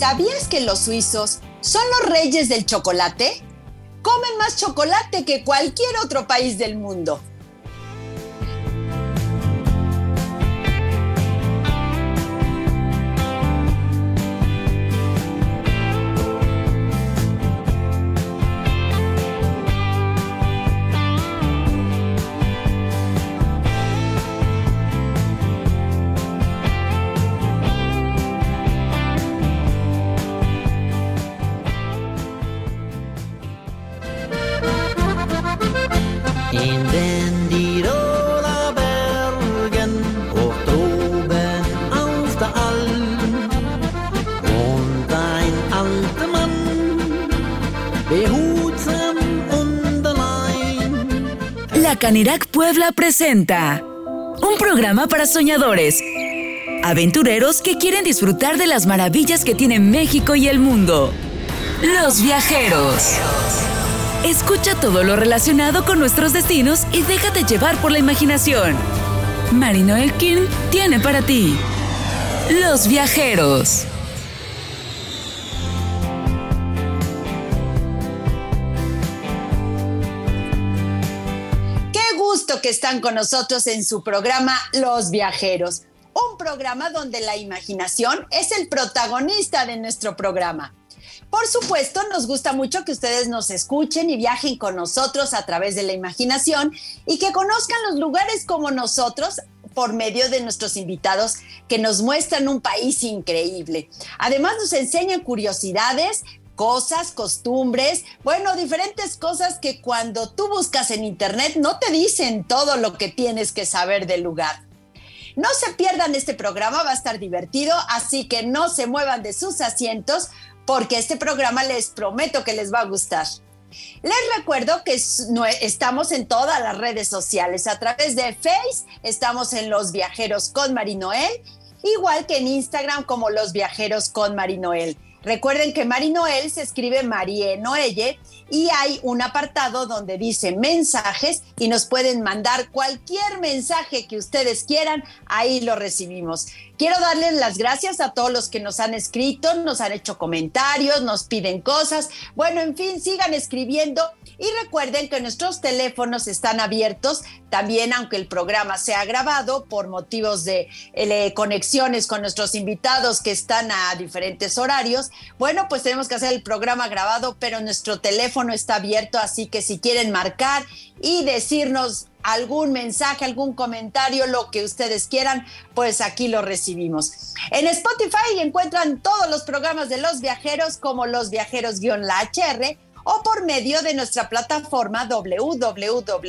¿Sabías que los suizos son los reyes del chocolate? Comen más chocolate que cualquier otro país del mundo. Canirac Puebla presenta un programa para soñadores, aventureros que quieren disfrutar de las maravillas que tiene México y el mundo. Los viajeros. Escucha todo lo relacionado con nuestros destinos y déjate llevar por la imaginación. Marino Elkin tiene para ti Los viajeros. Que están con nosotros en su programa Los Viajeros, un programa donde la imaginación es el protagonista de nuestro programa. Por supuesto, nos gusta mucho que ustedes nos escuchen y viajen con nosotros a través de la imaginación y que conozcan los lugares como nosotros por medio de nuestros invitados que nos muestran un país increíble. Además nos enseñan curiosidades, cosas, costumbres, bueno, diferentes cosas que cuando tú buscas en internet no te dicen todo lo que tienes que saber del lugar. No se pierdan este programa, va a estar divertido, así que no se muevan de sus asientos porque este programa les prometo que les va a gustar. Les recuerdo que estamos en todas las redes sociales. A través de Face estamos en Los Viajeros con Marinoel, igual que en Instagram como Los Viajeros con Marinoel. Recuerden que Mari Noel se escribe Marie Noelle y hay un apartado donde dice mensajes y nos pueden mandar cualquier mensaje que ustedes quieran, ahí lo recibimos. Quiero darles las gracias a todos los que nos han escrito, nos han hecho comentarios, nos piden cosas. Bueno, en fin, sigan escribiendo y recuerden que nuestros teléfonos están abiertos también, aunque el programa sea grabado por motivos de eh, conexiones con nuestros invitados que están a diferentes horarios. Bueno, pues tenemos que hacer el programa grabado, pero nuestro teléfono está abierto, así que si quieren marcar y decirnos algún mensaje, algún comentario, lo que ustedes quieran, pues aquí lo recibimos. En Spotify encuentran todos los programas de los viajeros como los viajeros-HR o por medio de nuestra plataforma www.lahr.mx.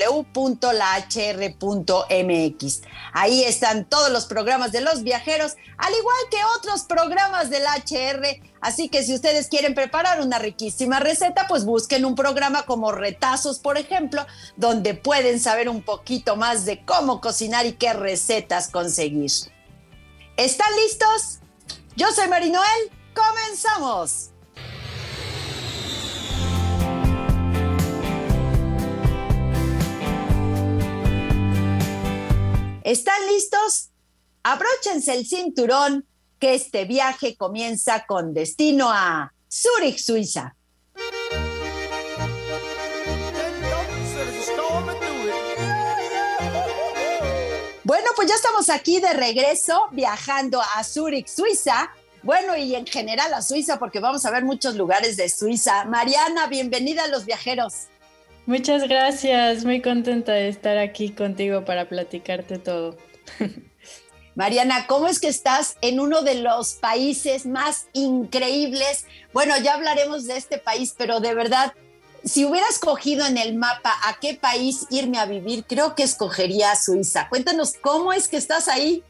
Ahí están todos los programas de los viajeros, al igual que otros programas del HR. Así que si ustedes quieren preparar una riquísima receta, pues busquen un programa como Retazos, por ejemplo, donde pueden saber un poquito más de cómo cocinar y qué recetas conseguir. ¿Están listos? Yo soy Marinoel. ¡Comenzamos! ¿Están listos? Abróchense el cinturón que este viaje comienza con destino a Zurich, Suiza. Bueno, pues ya estamos aquí de regreso viajando a Zurich, Suiza. Bueno, y en general a Suiza porque vamos a ver muchos lugares de Suiza. Mariana, bienvenida a los viajeros. Muchas gracias, muy contenta de estar aquí contigo para platicarte todo. Mariana, ¿cómo es que estás en uno de los países más increíbles? Bueno, ya hablaremos de este país, pero de verdad, si hubieras cogido en el mapa a qué país irme a vivir, creo que escogería Suiza. Cuéntanos, ¿cómo es que estás ahí?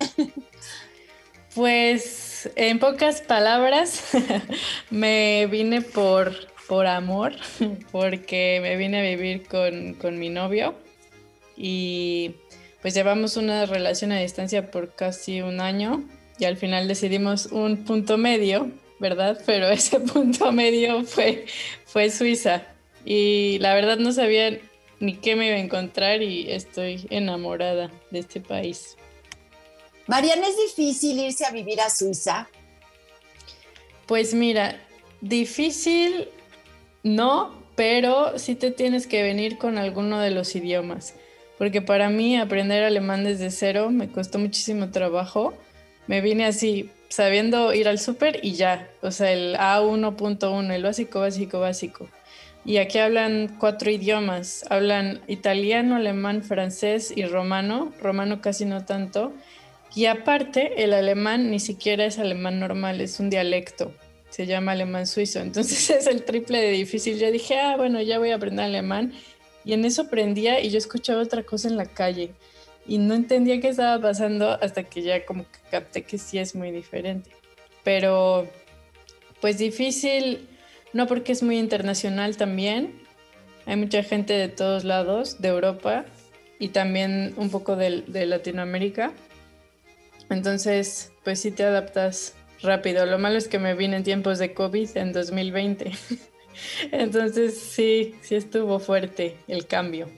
Pues en pocas palabras, me vine por por amor, porque me vine a vivir con, mi novio y pues llevamos una relación a distancia por casi un año y al final decidimos un punto medio, ¿verdad? Pero ese punto medio fue, fue Suiza y la verdad no sabía ni qué me iba a encontrar y estoy enamorada de este país. Mariana, ¿es difícil irse a vivir a Suiza? Pues mira, difícil no, pero sí te tienes que venir con alguno de los idiomas, porque para mí aprender alemán desde cero me costó muchísimo trabajo. Me vine así, sabiendo ir al súper y ya, o sea, el A1.1, el básico, básico, básico. Y aquí hablan cuatro idiomas, hablan italiano, alemán, francés y romano, romano casi no tanto. Y aparte, el alemán ni siquiera es alemán normal, es un dialecto se llama alemán suizo. Entonces es el triple de difícil. Yo dije, ah, bueno, ya voy a aprender alemán. Y en eso aprendía y yo escuchaba otra cosa en la calle. Y no entendía qué estaba pasando hasta que ya como que capté que sí es muy diferente. Pero pues difícil, no porque es muy internacional también. Hay mucha gente de todos lados, de Europa y también un poco de, de Latinoamérica. Entonces, pues sí te adaptas rápido. Lo malo es que me vine en tiempos de COVID en 2020. Entonces sí, sí estuvo fuerte el cambio.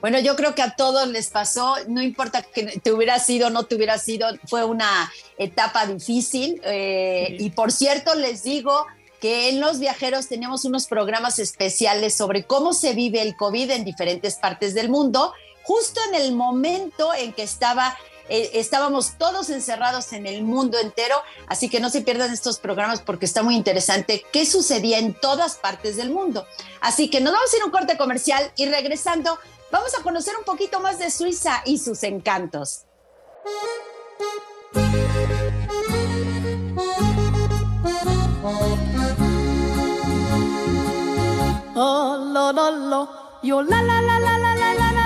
Bueno, yo creo que a todos les pasó, no importa que te hubiera sido o no te hubiera sido, fue una etapa difícil. Eh, y por cierto, les digo que en Los Viajeros tenemos unos programas especiales sobre cómo se vive el COVID en diferentes partes del mundo, justo en el momento en que estaba eh, estábamos todos encerrados en el mundo entero, así que no se pierdan estos programas porque está muy interesante qué sucedía en todas partes del mundo. Así que nos vamos a ir un corte comercial y regresando vamos a conocer un poquito más de Suiza y sus encantos. Oh, lo, lo, lo. Yo, la, la, la, la, la, la, la.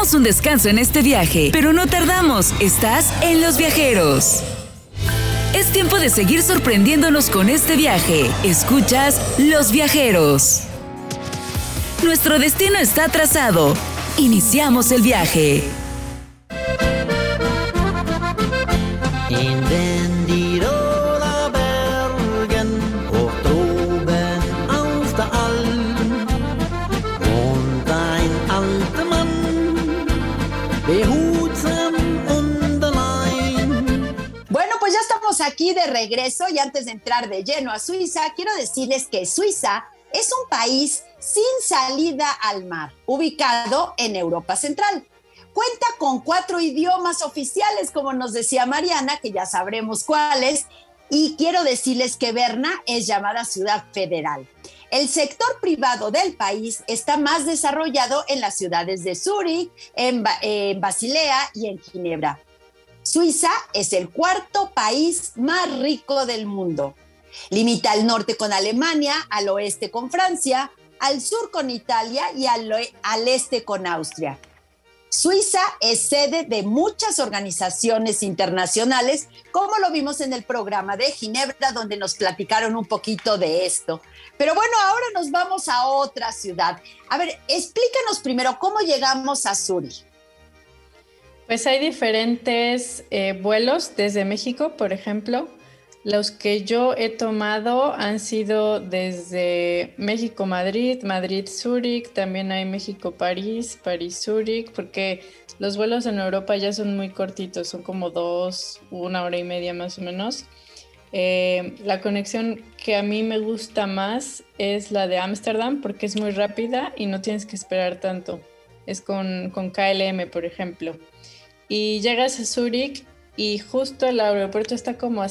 Un descanso en este viaje, pero no tardamos. Estás en Los Viajeros. Es tiempo de seguir sorprendiéndonos con este viaje. Escuchas Los Viajeros. Nuestro destino está trazado. Iniciamos el viaje. Aquí de regreso y antes de entrar de lleno a Suiza, quiero decirles que Suiza es un país sin salida al mar, ubicado en Europa Central. Cuenta con cuatro idiomas oficiales, como nos decía Mariana, que ya sabremos cuáles, y quiero decirles que Berna es llamada ciudad federal. El sector privado del país está más desarrollado en las ciudades de Zúrich, en, en Basilea y en Ginebra. Suiza es el cuarto país más rico del mundo. Limita al norte con Alemania, al oeste con Francia, al sur con Italia y al, este con Austria. Suiza es sede de muchas organizaciones internacionales, como lo vimos en el programa de Ginebra, donde nos platicaron un poquito de esto. Pero bueno, ahora nos vamos a otra ciudad. A ver, explícanos primero cómo llegamos a Zurich. Pues hay diferentes eh, vuelos desde México, por ejemplo. Los que yo he tomado han sido desde México-Madrid, Madrid-Zúrich, también hay México-París, París-Zúrich, porque los vuelos en Europa ya son muy cortitos, son como dos, una hora y media más o menos. Eh, la conexión que a mí me gusta más es la de Ámsterdam porque es muy rápida y no tienes que esperar tanto. Es con, con KLM, por ejemplo y llegas a Zurich y justo el aeropuerto está como a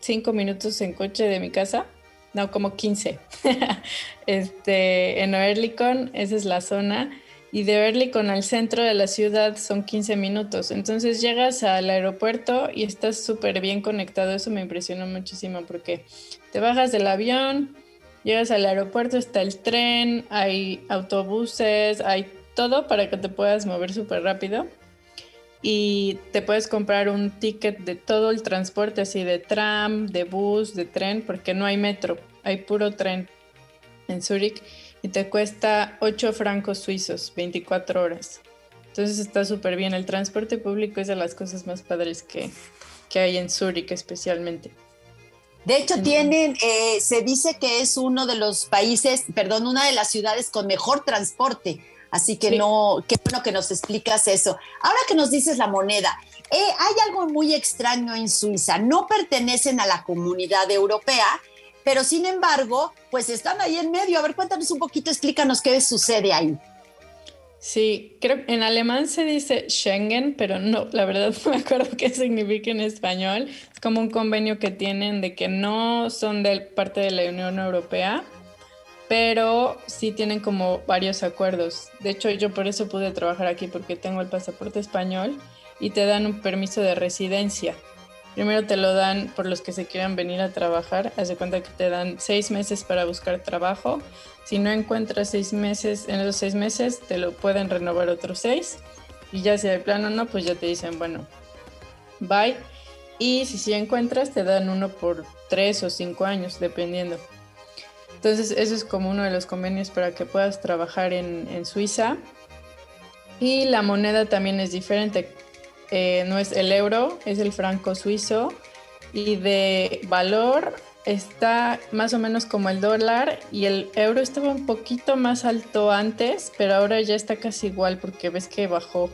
cinco minutos en coche de mi casa. No, como 15. este, en Oerlikon, esa es la zona. Y de Oerlikon al centro de la ciudad son 15 minutos. Entonces llegas al aeropuerto y estás súper bien conectado. Eso me impresionó muchísimo porque te bajas del avión, llegas al aeropuerto, está el tren, hay autobuses, hay todo para que te puedas mover súper rápido y te puedes comprar un ticket de todo el transporte, así de tram, de bus, de tren, porque no hay metro, hay puro tren en Zúrich y te cuesta 8 francos suizos, 24 horas. Entonces está súper bien. El transporte público es de las cosas más padres que, hay en Zúrich especialmente. De hecho, tienen, eh, se dice que es uno de los países, perdón, una de las ciudades con mejor transporte Así que no, qué bueno que nos explicas eso. Ahora que nos dices la moneda, eh, hay algo muy extraño en Suiza. No pertenecen a la comunidad europea, pero sin embargo, pues están ahí en medio. A ver, cuéntanos un poquito, explícanos qué sucede ahí. Sí, creo que en alemán se dice Schengen, pero no, la verdad no me acuerdo qué significa en español. Es como un convenio que tienen de que no son de parte de la Unión Europea, pero sí tienen como varios acuerdos. De hecho, yo por eso pude trabajar aquí porque tengo el pasaporte español y te dan un permiso de residencia. Primero te lo dan por los que se quieran venir a trabajar. Haz de cuenta que te dan seis meses para buscar trabajo. Si no encuentras seis meses, en esos seis meses te lo pueden renovar otros seis. Y ya si hay plano no, pues ya te dicen, bueno, bye. Y si sí encuentras, te dan uno por tres o cinco años, dependiendo. Entonces, eso es como uno de los convenios para que puedas trabajar en, Suiza. Y la moneda también es diferente. Eh, no es el euro, es el franco suizo y de valor está más o menos como el dólar y el euro estaba un poquito más alto antes, pero ahora ya está casi igual porque ves que bajó.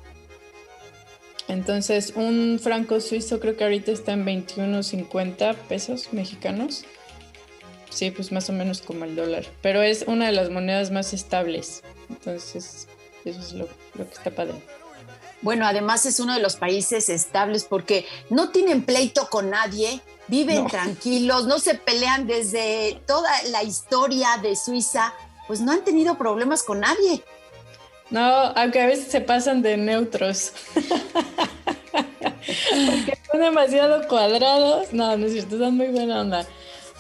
Entonces un franco suizo creo que ahorita está en 21.50 pesos mexicanos. Sí, pues más o menos como el dólar, pero es una de las monedas más estables. Entonces eso es lo, lo que está padre. Bueno, además es uno de los países estables porque no tienen pleito con nadie, viven tranquilos, no se pelean desde toda la historia de Suiza, pues no han tenido problemas con nadie. No, aunque a veces se pasan de neutros. porque son demasiado cuadrados. No, no es cierto, son muy buena onda.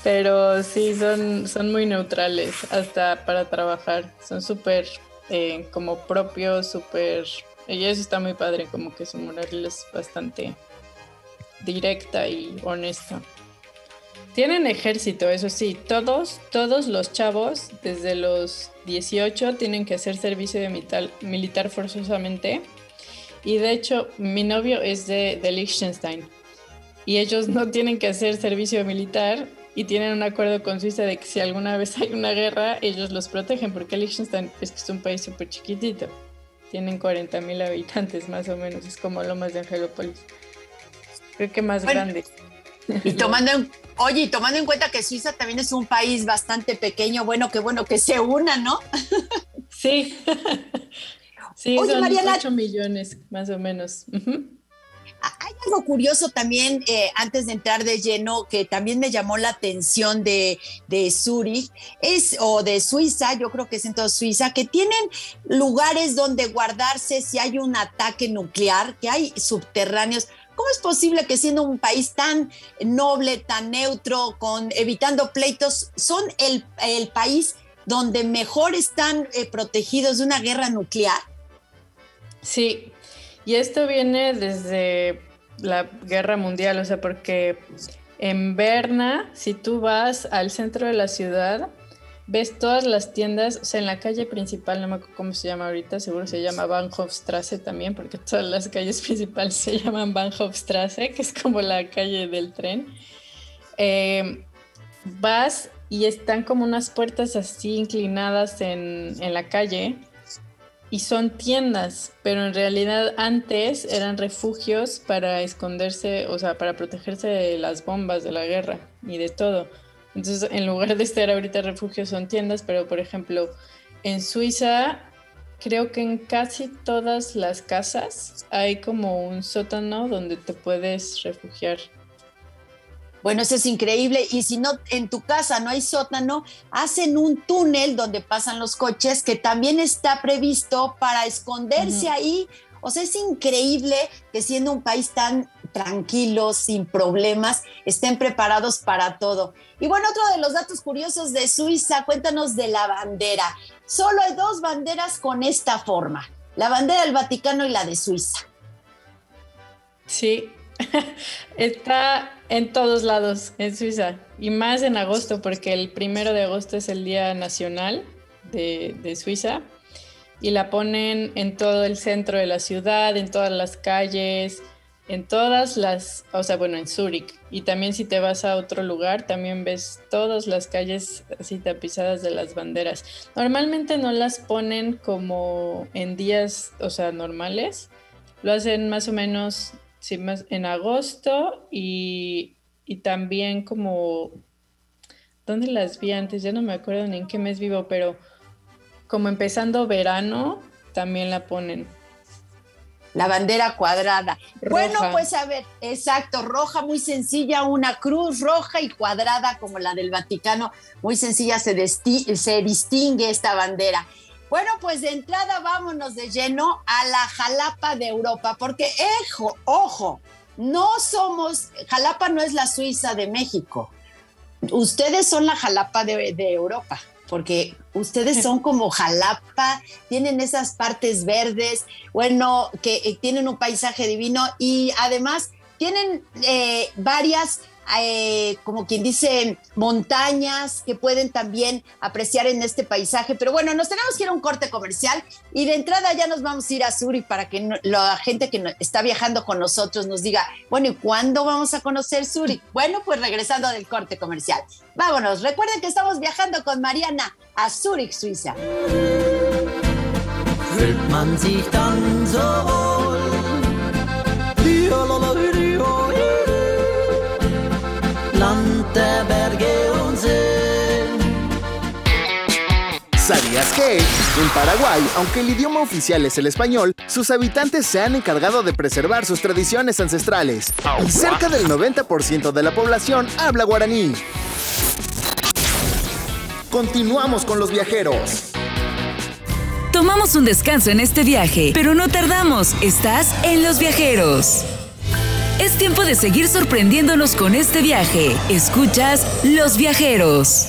Pero sí, son, son muy neutrales hasta para trabajar. Son súper eh, como propios, súper y eso está muy padre, como que su moral es bastante directa y honesta. Tienen ejército, eso sí, todos, todos los chavos desde los 18 tienen que hacer servicio de militar, militar forzosamente. Y de hecho, mi novio es de, de Liechtenstein y ellos no tienen que hacer servicio militar y tienen un acuerdo con Suiza de que si alguna vez hay una guerra, ellos los protegen, porque Liechtenstein es que es un país súper chiquitito. Tienen 40 mil habitantes más o menos, es como Lomas de Angelópolis. Creo que más grande. Y tomando en, oye, y tomando en cuenta que Suiza también es un país bastante pequeño, bueno, qué bueno que se una, ¿no? Sí. sí, son Mariana, 8 millones más o menos. Hay algo curioso también, eh, antes de entrar de lleno, que también me llamó la atención de, de Zurich, es, o de Suiza, yo creo que es en toda Suiza, que tienen lugares donde guardarse si hay un ataque nuclear, que hay subterráneos. ¿Cómo es posible que siendo un país tan noble, tan neutro, con evitando pleitos, son el, el país donde mejor están eh, protegidos de una guerra nuclear? Sí, y esto viene desde la guerra mundial, o sea, porque en Berna, si tú vas al centro de la ciudad, ves todas las tiendas, o sea, en la calle principal, no me acuerdo cómo se llama ahorita, seguro se llama Bahnhofstrasse también, porque todas las calles principales se llaman Bahnhofstrasse, que es como la calle del tren. Eh, vas y están como unas puertas así inclinadas en, en la calle y son tiendas, pero en realidad antes eran refugios para esconderse, o sea, para protegerse de las bombas de la guerra y de todo. Entonces, en lugar de estar ahorita refugios son tiendas, pero por ejemplo, en Suiza creo que en casi todas las casas hay como un sótano donde te puedes refugiar. Bueno, eso es increíble. Y si no, en tu casa no hay sótano, hacen un túnel donde pasan los coches que también está previsto para esconderse ahí. O sea, es increíble que siendo un país tan tranquilo, sin problemas, estén preparados para todo. Y bueno, otro de los datos curiosos de Suiza, cuéntanos de la bandera. Solo hay dos banderas con esta forma, la bandera del Vaticano y la de Suiza. Sí, Está en todos lados en Suiza y más en agosto porque el primero de agosto es el Día Nacional de, Suiza y la ponen en todo el centro de la ciudad, en todas las calles, en todas las, o sea, bueno, en Zúrich. Y también si te vas a otro lugar, también ves todas las calles así tapizadas de las banderas. Normalmente no las ponen como en días, o sea, normales. Lo hacen más o menos sí, más en agosto y, y también como, ¿dónde las vi antes? Ya no me acuerdo ni en qué mes vivo, pero como empezando verano, también la ponen la bandera cuadrada. Bueno, pues a ver, exacto, roja, muy sencilla, una cruz roja y cuadrada como la del Vaticano, muy sencilla, se, se distingue esta bandera. Bueno, pues de entrada vámonos de lleno a la Jalapa de Europa, porque, ejo, ojo, no somos, Jalapa no es la Suiza de México, ustedes son la Jalapa de, Europa porque ustedes son como Jalapa, tienen esas partes verdes, bueno, que eh, tienen un paisaje divino y además tienen eh, varias eh, como quien dice, montañas que pueden también apreciar en este paisaje. Pero bueno, nos tenemos que ir a un corte comercial y de entrada ya nos vamos a ir a Zurich para que la gente que está viajando con nosotros nos diga, bueno, ¿y cuándo vamos a conocer Zurich? Bueno, pues regresando del corte comercial. Vámonos, recuerden que estamos viajando con Mariana a Zurich, Suiza. ¿Sabías que en Paraguay, aunque el idioma oficial es el español, sus habitantes se han encargado de preservar sus tradiciones ancestrales? Y cerca del 90% de la población habla guaraní. Continuamos con los viajeros. Tomamos un descanso en este viaje, pero no tardamos. Estás en Los Viajeros. Es tiempo de seguir sorprendiéndonos con este viaje. Escuchas Los Viajeros.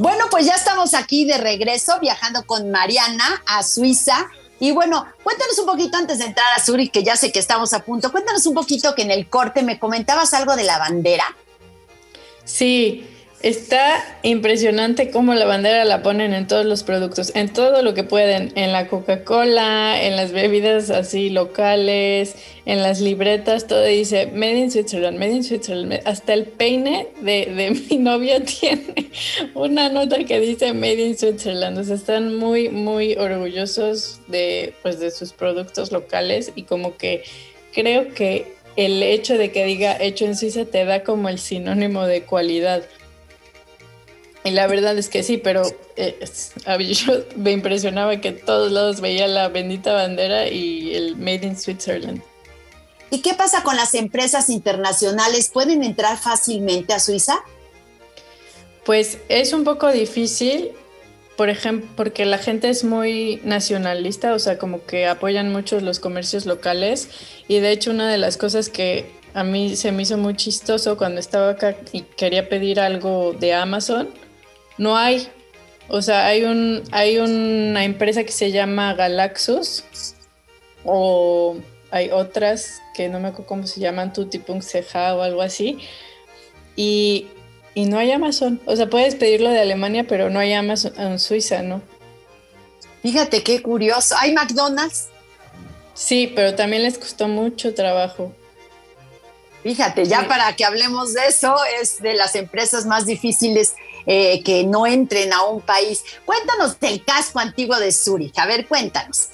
Bueno, pues ya estamos aquí de regreso viajando con Mariana a Suiza y bueno, cuéntanos un poquito antes de entrar a Zurich, que ya sé que estamos a punto, cuéntanos un poquito que en el corte me comentabas algo de la bandera. Sí, Está impresionante cómo la bandera la ponen en todos los productos, en todo lo que pueden, en la Coca-Cola, en las bebidas así locales, en las libretas, todo dice Made in Switzerland, Made in Switzerland. Hasta el peine de, mi novia tiene una nota que dice Made in Switzerland. O sea, están muy, muy orgullosos de, pues, de sus productos locales y como que creo que el hecho de que diga hecho en Suiza te da como el sinónimo de cualidad. Y la verdad es que sí, pero eh, yo me impresionaba que todos lados veía la bendita bandera y el Made in Switzerland. ¿Y qué pasa con las empresas internacionales? ¿Pueden entrar fácilmente a Suiza? Pues es un poco difícil, por ejemplo, porque la gente es muy nacionalista, o sea, como que apoyan mucho los comercios locales. Y de hecho, una de las cosas que a mí se me hizo muy chistoso cuando estaba acá y quería pedir algo de Amazon, no hay. O sea, hay, un, hay una empresa que se llama Galaxus o hay otras que no me acuerdo cómo se llaman, Tutti.ch o algo así. Y, y, no hay Amazon. O sea, puedes pedirlo de Alemania, pero no hay Amazon en Suiza, ¿no? Fíjate qué curioso. ¿Hay McDonald's? Sí, pero también les costó mucho trabajo. Fíjate, ya para que hablemos de eso, es de las empresas más difíciles eh, que no entren a un país. Cuéntanos del casco antiguo de Zurich. A ver, cuéntanos.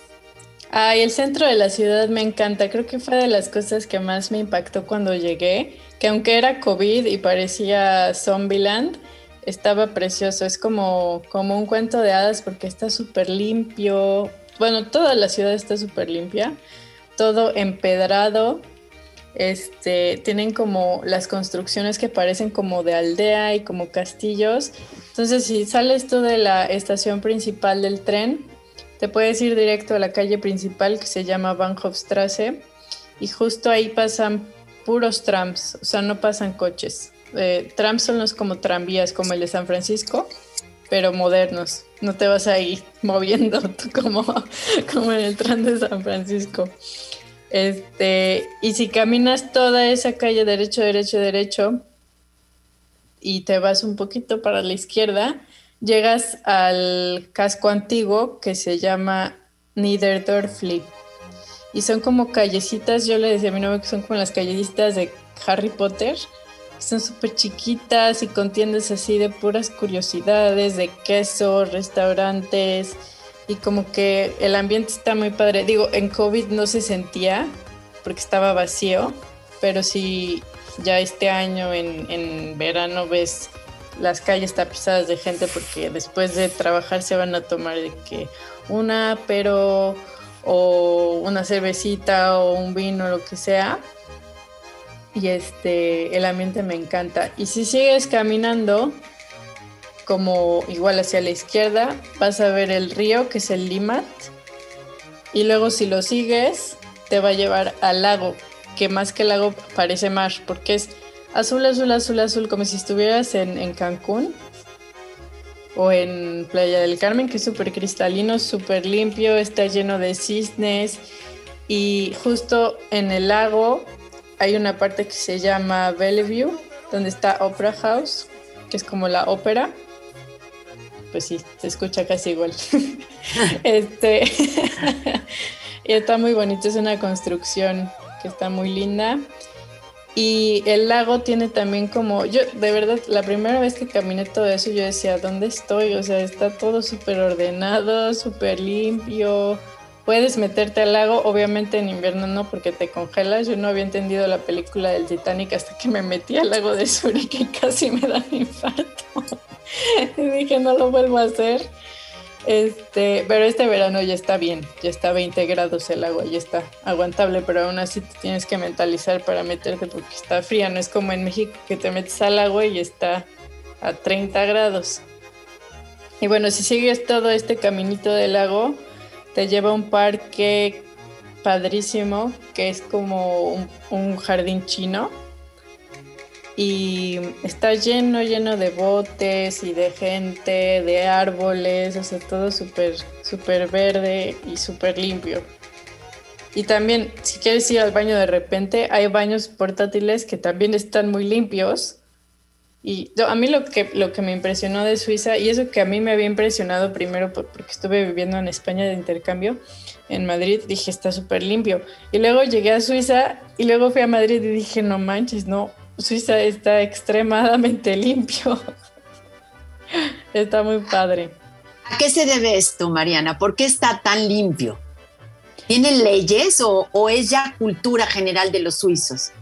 Ay, el centro de la ciudad me encanta. Creo que fue de las cosas que más me impactó cuando llegué. Que aunque era COVID y parecía Zombieland, estaba precioso. Es como, como un cuento de hadas porque está súper limpio. Bueno, toda la ciudad está súper limpia. Todo empedrado este, tienen como las construcciones que parecen como de aldea y como castillos. Entonces, si sales tú de la estación principal del tren, te puedes ir directo a la calle principal que se llama Bahnhofstrasse y justo ahí pasan puros trams, o sea, no pasan coches. Eh, trams son los como tranvías, como el de San Francisco, pero modernos. No te vas a ir moviendo como, como en el tram de San Francisco. Este, y si caminas toda esa calle derecho, derecho, derecho, y te vas un poquito para la izquierda, llegas al casco antiguo que se llama Niederdorfli. Y son como callecitas, yo le decía a mi novio que son como las callecitas de Harry Potter. Son súper chiquitas y con tiendas así de puras curiosidades, de queso, restaurantes. Y como que el ambiente está muy padre. Digo, en COVID no se sentía porque estaba vacío, pero sí ya este año en, en verano ves las calles tapizadas de gente porque después de trabajar se van a tomar de que una, pero o una cervecita o un vino, lo que sea. Y este, el ambiente me encanta. Y si sigues caminando, como igual hacia la izquierda, vas a ver el río, que es el Limat. Y luego si lo sigues, te va a llevar al lago, que más que lago parece mar, porque es azul, azul, azul, azul, como si estuvieras en, Cancún o en Playa del Carmen, que es súper cristalino, súper limpio, está lleno de cisnes y justo en el lago hay una parte que se llama Bellevue, donde está Opera House, que es como la ópera. Pues sí, se escucha casi igual. este y está muy bonito, es una construcción que está muy linda. Y el lago tiene también como, yo de verdad, la primera vez que caminé todo eso, yo decía, ¿dónde estoy? O sea, está todo súper ordenado, súper limpio. Puedes meterte al lago, obviamente en invierno no, porque te congelas. Yo no había entendido la película del Titanic hasta que me metí al lago de Zurich y casi me da un infarto. y dije, no lo vuelvo a hacer. Este, pero este verano ya está bien, ya está a 20 grados el agua, ya está aguantable, pero aún así te tienes que mentalizar para meterte porque está fría, no es como en México que te metes al agua y está a 30 grados. Y bueno, si sigues todo este caminito del lago, te lleva a un parque padrísimo que es como un jardín chino y está lleno, lleno de botes y de gente, de árboles, o sea, todo súper, súper verde y súper limpio. Y también, si quieres ir al baño de repente, hay baños portátiles que también están muy limpios. Y a mí lo que, lo que me impresionó de Suiza, y eso que a mí me había impresionado primero porque estuve viviendo en España de intercambio, en Madrid, dije, está súper limpio. Y luego llegué a Suiza y luego fui a Madrid y dije, no manches, no, Suiza está extremadamente limpio. está muy padre. ¿A qué se debe esto, Mariana? ¿Por qué está tan limpio? ¿Tienen leyes o, o, es ya cultura general de los suizos?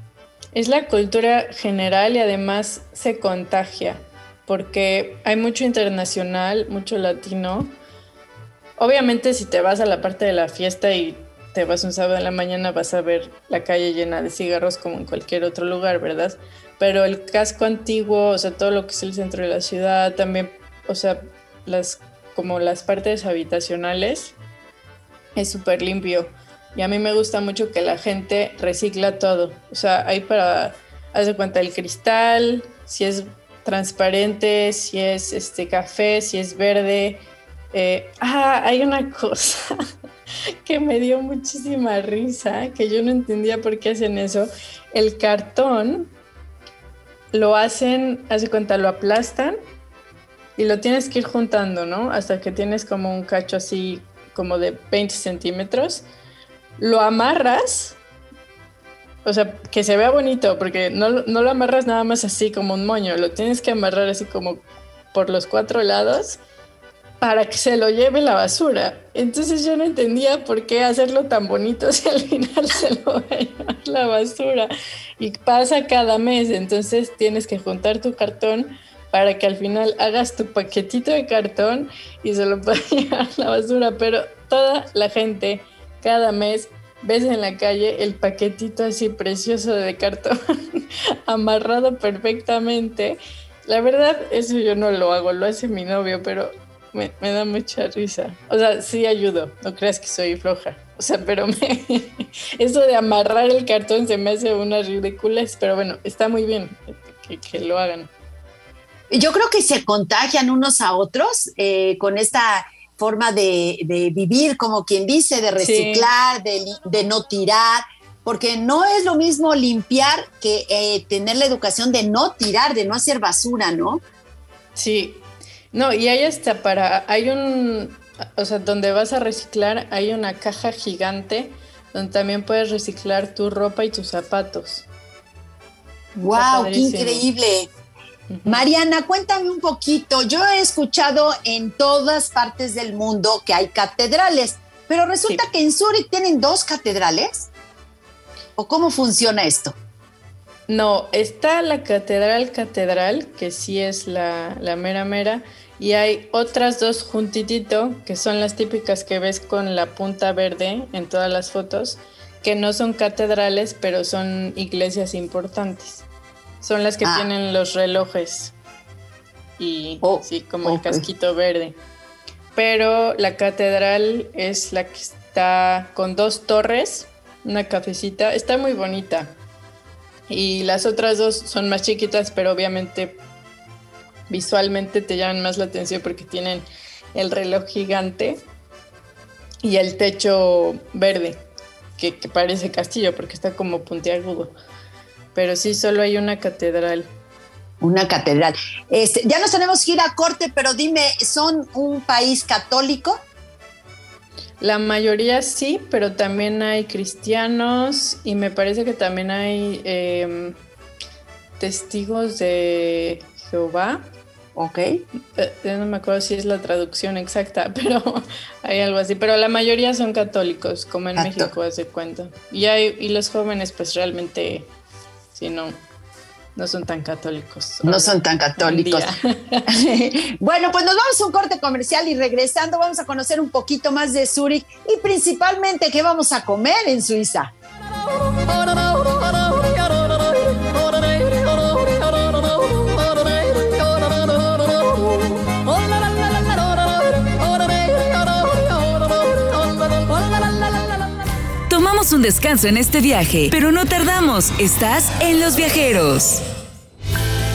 Es la cultura general y además se contagia, porque hay mucho internacional, mucho latino. Obviamente si te vas a la parte de la fiesta y te vas un sábado en la mañana vas a ver la calle llena de cigarros como en cualquier otro lugar, ¿verdad? Pero el casco antiguo, o sea, todo lo que es el centro de la ciudad, también, o sea, las como las partes habitacionales es súper limpio. Y a mí me gusta mucho que la gente recicla todo. O sea, hay para, haz cuenta, el cristal, si es transparente, si es este café, si es verde. Eh, ah, hay una cosa que me dio muchísima risa, que yo no entendía por qué hacen eso. El cartón lo hacen, hace cuenta, lo aplastan y lo tienes que ir juntando, ¿no? Hasta que tienes como un cacho así como de 20 centímetros. Lo amarras, o sea, que se vea bonito, porque no, no lo amarras nada más así como un moño, lo tienes que amarrar así como por los cuatro lados para que se lo lleve la basura. Entonces yo no entendía por qué hacerlo tan bonito si al final se lo va a llevar la basura. Y pasa cada mes, entonces tienes que juntar tu cartón para que al final hagas tu paquetito de cartón y se lo pueda llevar la basura. Pero toda la gente cada mes ves en la calle el paquetito así precioso de cartón amarrado perfectamente. La verdad, eso yo no lo hago, lo hace mi novio, pero me, da mucha risa. O sea, sí ayudo, no creas que soy floja. O sea, pero eso de amarrar el cartón se me hace unas ridículas, pero bueno, está muy bien que, lo hagan. Yo creo que se contagian unos a otros eh, con esta forma de, vivir, como quien dice, de reciclar, de, no tirar, porque no es lo mismo limpiar que eh, tener la educación de no tirar, de no hacer basura, ¿no? Sí, no, y hay hasta para, hay un, o sea, donde vas a reciclar, hay una caja gigante donde también puedes reciclar tu ropa y tus zapatos. ¡Wow! ¡Qué increíble! Mariana, cuéntame un poquito. Yo he escuchado en todas partes del mundo que hay catedrales, pero resulta que en Zurich tienen dos catedrales. ¿O cómo funciona esto? No, está la catedral catedral, que sí es la, la mera mera, y hay otras dos juntitito, que son las típicas que ves con la punta verde en todas las fotos, que no son catedrales, pero son iglesias importantes. Son las que ah. tienen los relojes y oh, sí, como el casquito verde. Pero la catedral es la que está con dos torres, una cafecita, está muy bonita. Y las otras dos son más chiquitas, pero obviamente visualmente te llaman más la atención porque tienen el reloj gigante y el techo verde, que, parece castillo porque está como puntiagudo. Pero sí, solo hay una catedral. Una catedral. Este, ya nos tenemos que ir a corte, pero dime, ¿son un país católico? La mayoría sí, pero también hay cristianos y me parece que también hay em, testigos de Jehová. Ok. Eh, no me acuerdo si es la traducción exacta, pero hay algo así. Pero la mayoría son católicos, como en México, hace cuenta. Y, hay, y los jóvenes, pues realmente, si no, no son tan católicos. No son tan católicos. bueno, pues nos vamos a un corte comercial y regresando vamos a conocer un poquito más de Zurich y principalmente qué vamos a comer en Suiza. Descanso en este viaje, pero no tardamos. Estás en Los Viajeros.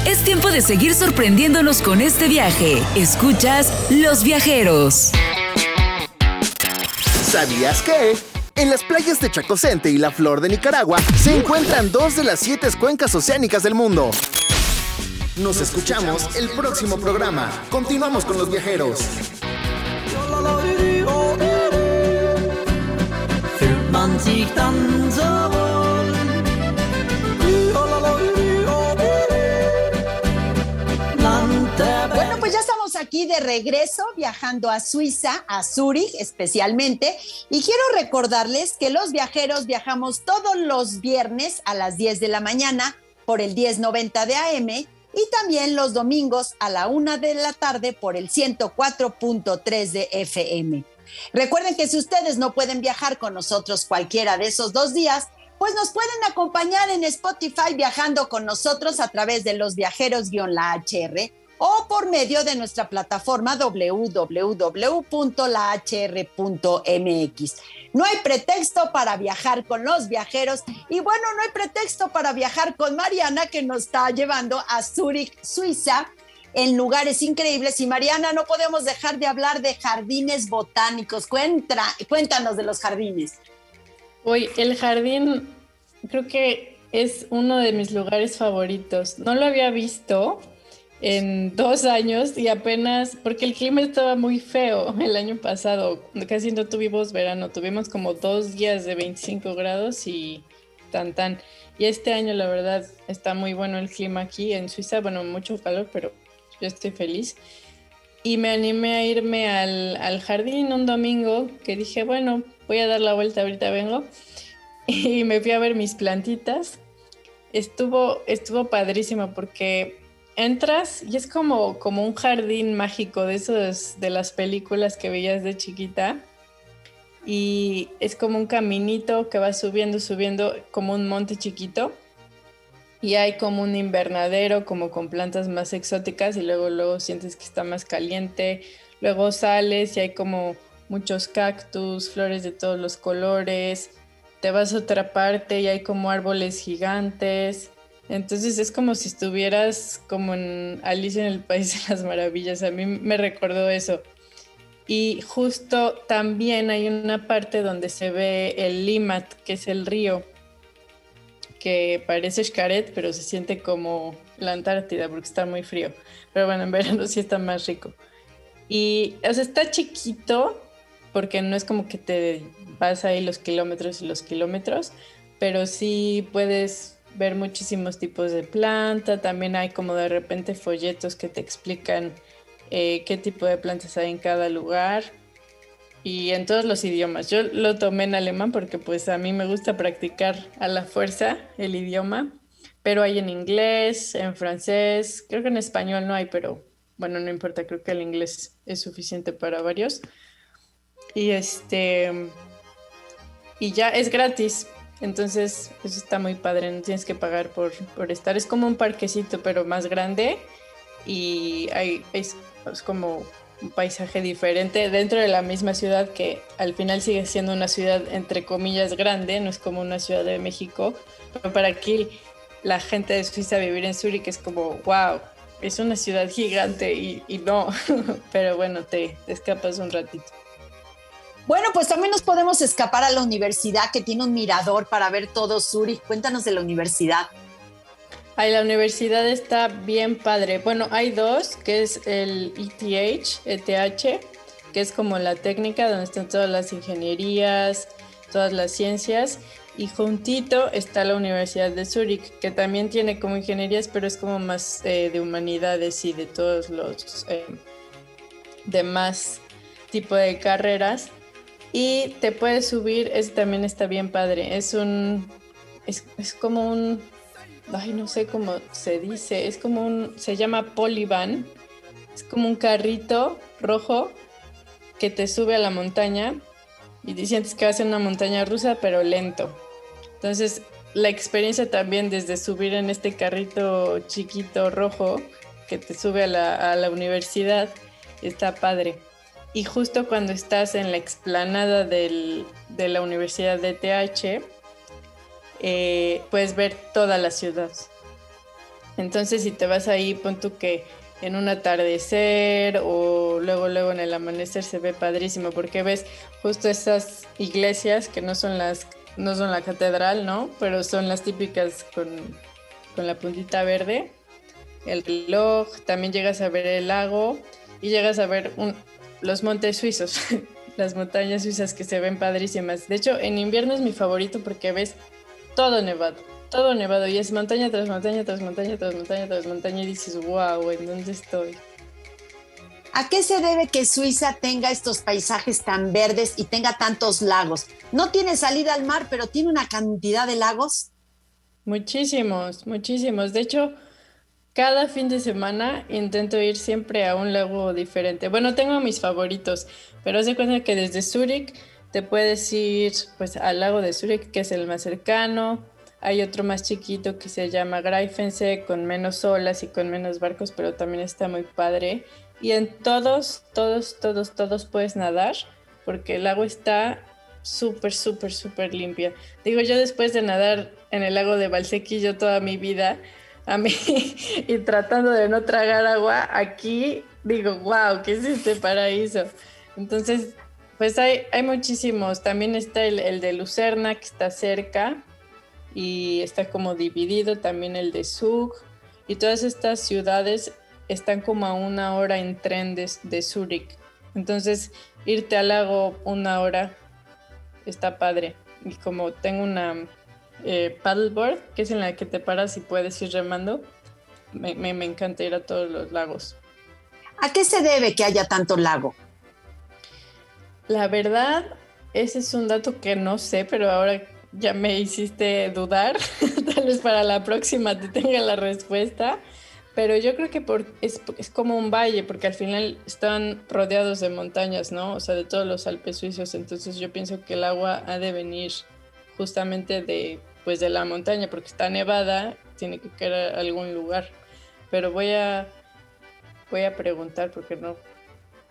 Es tiempo de seguir sorprendiéndonos con este viaje. Escuchas Los Viajeros. ¿Sabías que? En las playas de Chacocente y La Flor de Nicaragua se encuentran dos de las siete cuencas oceánicas del mundo. Nos escuchamos el próximo programa. Continuamos con los viajeros. Bueno, pues ya estamos aquí de regreso, viajando a Suiza, a Zúrich especialmente, y quiero recordarles que los viajeros viajamos todos los viernes a las 10 de la mañana por el 1090 de AM y también los domingos a la 1 de la tarde por el 104.3 de FM. Recuerden que si ustedes no pueden viajar con nosotros cualquiera de esos dos días, pues nos pueden acompañar en Spotify viajando con nosotros a través de los viajeros-la HR o por medio de nuestra plataforma www.lahr.mx. No hay pretexto para viajar con los viajeros y bueno, no hay pretexto para viajar con Mariana que nos está llevando a Zurich, Suiza, en lugares increíbles. Y Mariana, no podemos dejar de hablar de jardines botánicos. cuéntanos de los jardines. Hoy, el jardín creo que es uno de mis lugares favoritos. No lo había visto en dos años y apenas, porque el clima estaba muy feo el año pasado, casi no tuvimos verano, tuvimos como dos días de 25 grados y tan tan. Y este año la verdad está muy bueno el clima aquí en Suiza, bueno, mucho calor, pero yo estoy feliz. Y me animé a irme al, jardín un domingo que dije, bueno, voy a dar la vuelta, ahorita vengo. Y me fui a ver mis plantitas. Estuvo, estuvo padrísimo porque entras y es como, como un jardín mágico de esos de las películas que veías de chiquita. Y es como un caminito que va subiendo, subiendo, como un monte chiquito y hay como un invernadero como con plantas más exóticas y luego luego sientes que está más caliente, luego sales y hay como muchos cactus, flores de todos los colores, te vas a otra parte y hay como árboles gigantes. Entonces es como si estuvieras como en Alicia en el País de las Maravillas. A mí me recordó eso. Y justo también hay una parte donde se ve el Limat, que es el río, que parece Xcaret, pero se siente como la Antártida porque está muy frío. Pero bueno, en verano sí está más rico. Y, o está chiquito porque no es como que te vas ahí los kilómetros y los kilómetros, pero sí puedes ver muchísimos tipos de planta. También hay como de repente folletos que te explican eh, qué tipo de plantas hay en cada lugar y en todos los idiomas. Yo lo tomé en alemán porque pues a mí me gusta practicar a la fuerza el idioma, pero hay en inglés, en francés, creo que en español no hay, pero bueno, no importa, creo que el inglés es suficiente para varios. Y este y ya es gratis. Entonces, eso está muy padre, no tienes que pagar por, por estar. Es como un parquecito, pero más grande y hay, es, como un paisaje diferente dentro de la misma ciudad que al final sigue siendo una ciudad entre comillas grande, no es como una ciudad de México, pero para aquí la gente de Suiza vivir en Zurich es como, wow, es una ciudad gigante y, no, pero bueno, te, te escapas un ratito. Bueno, pues también nos podemos escapar a la universidad que tiene un mirador para ver todo Zurich. Cuéntanos de la universidad. Ay, la universidad está bien padre. Bueno, hay dos, que es el ETH, ETH, que es como la técnica donde están todas las ingenierías, todas las ciencias. Y juntito está la Universidad de Zurich, que también tiene como ingenierías, pero es como más eh, de humanidades y de todos los eh, demás tipos de carreras. Y te puedes subir, ese también está bien padre. Es un. Es, es como un ay, no sé cómo se dice, es como un, se llama Polyvan, es como un carrito rojo que te sube a la montaña y te sientes que vas en una montaña rusa, pero lento. Entonces, la experiencia también desde subir en este carrito chiquito rojo que te sube a la, a la universidad está padre. Y justo cuando estás en la explanada del, de la Universidad de TH, eh, puedes ver toda la ciudad. Entonces, si te vas ahí, pon tú que en un atardecer o luego, luego en el amanecer se ve padrísimo porque ves justo esas iglesias que no son las, no son la catedral, ¿no? Pero son las típicas con, con la puntita verde. El reloj, también llegas a ver el lago y llegas a ver los montes suizos, las montañas suizas que se ven padrísimas. De hecho, en invierno es mi favorito porque ves todo nevado, todo nevado y es montaña tras montaña tras montaña tras montaña tras montaña y dices, wow, ¿en dónde estoy? ¿A qué se debe que Suiza tenga estos paisajes tan verdes y tenga tantos lagos? No tiene salida al mar, pero tiene una cantidad de lagos. Muchísimos, muchísimos. De hecho, cada fin de semana intento ir siempre a un lago diferente. Bueno, tengo mis favoritos, pero se cuenta que desde Zurich te puedes ir pues al lago de Zurich, que es el más cercano. Hay otro más chiquito que se llama Greifensee, con menos olas y con menos barcos, pero también está muy padre. Y en todos, todos, todos, todos puedes nadar, porque el agua está súper, súper, súper limpia. Digo, yo después de nadar en el lago de Valsequillo toda mi vida, a mí, y tratando de no tragar agua, aquí digo, wow, ¿qué es este paraíso? Entonces, pues hay, hay muchísimos. También está el, de Lucerna, que está cerca y está como dividido. También el de Zug. Y todas estas ciudades están como a una hora en tren de, de Zurich. Entonces, irte al lago una hora está padre. Y como tengo una eh, paddleboard, que es en la que te paras y puedes ir remando, me, me encanta ir a todos los lagos. ¿A qué se debe que haya tanto lago? La verdad, ese es un dato que no sé, pero ahora ya me hiciste dudar. Tal vez para la próxima te tenga la respuesta. Pero yo creo que por, es, como un valle, porque al final están rodeados de montañas, ¿no? O sea, de todos los Alpes suizos. Entonces yo pienso que el agua ha de venir justamente de, pues de la montaña, porque está nevada, tiene que caer algún lugar. Pero voy a, voy a preguntar porque no,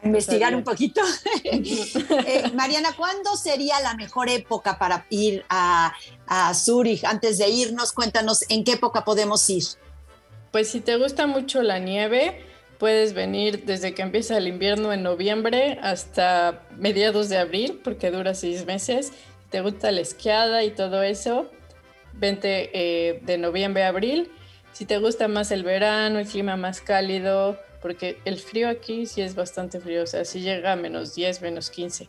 Investigar un poquito. Eh, Mariana, ¿cuándo sería la mejor época para ir a, a Zurich? Antes de irnos, cuéntanos en qué época podemos ir. Pues si te gusta mucho la nieve, puedes venir desde que empieza el invierno en noviembre hasta mediados de abril, porque dura seis meses. Si te gusta la esquiada y todo eso, vente eh, de noviembre a abril. Si te gusta más el verano, el clima más cálido, porque el frío aquí sí es bastante frío, o sea, sí llega a menos 10, menos 15.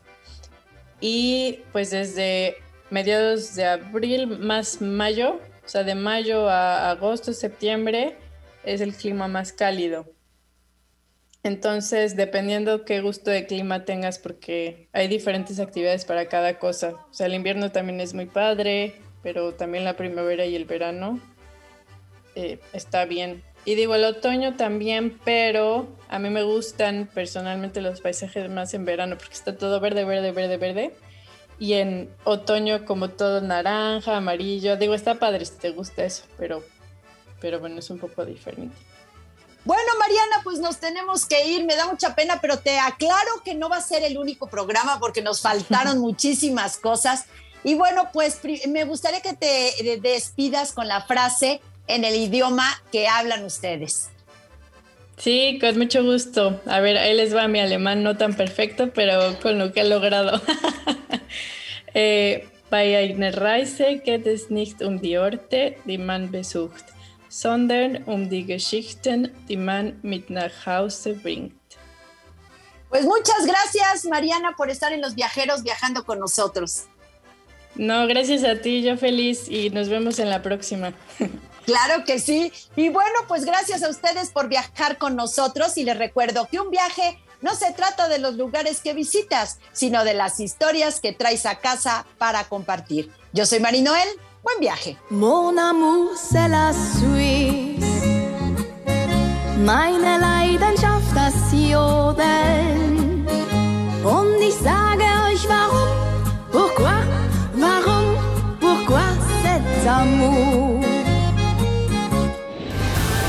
Y pues desde mediados de abril más mayo, o sea, de mayo a agosto, septiembre, es el clima más cálido. Entonces, dependiendo qué gusto de clima tengas, porque hay diferentes actividades para cada cosa. O sea, el invierno también es muy padre, pero también la primavera y el verano eh, está bien. Y digo, el otoño también, pero a mí me gustan personalmente los paisajes más en verano, porque está todo verde, verde, verde, verde. Y en otoño como todo naranja, amarillo. Digo, está padre si te gusta eso, pero, pero bueno, es un poco diferente. Bueno, Mariana, pues nos tenemos que ir. Me da mucha pena, pero te aclaro que no va a ser el único programa porque nos faltaron muchísimas cosas. Y bueno, pues me gustaría que te despidas con la frase en el idioma que hablan ustedes. Sí, con mucho gusto. A ver, ahí les va mi alemán, no tan perfecto, pero con lo que he logrado. eh, bei einer Reise geht es nicht um die Orte, die man besucht, sondern um die Geschichten, die man mit nach Hause bringt. Pues muchas gracias, Mariana, por estar en Los Viajeros viajando con nosotros. No, gracias a ti, yo feliz y nos vemos en la próxima. Claro que sí. Y bueno, pues gracias a ustedes por viajar con nosotros y les recuerdo que un viaje no se trata de los lugares que visitas, sino de las historias que traes a casa para compartir. Yo soy Marinoel, buen viaje. Mon amour, c'est la Suisse. Meine.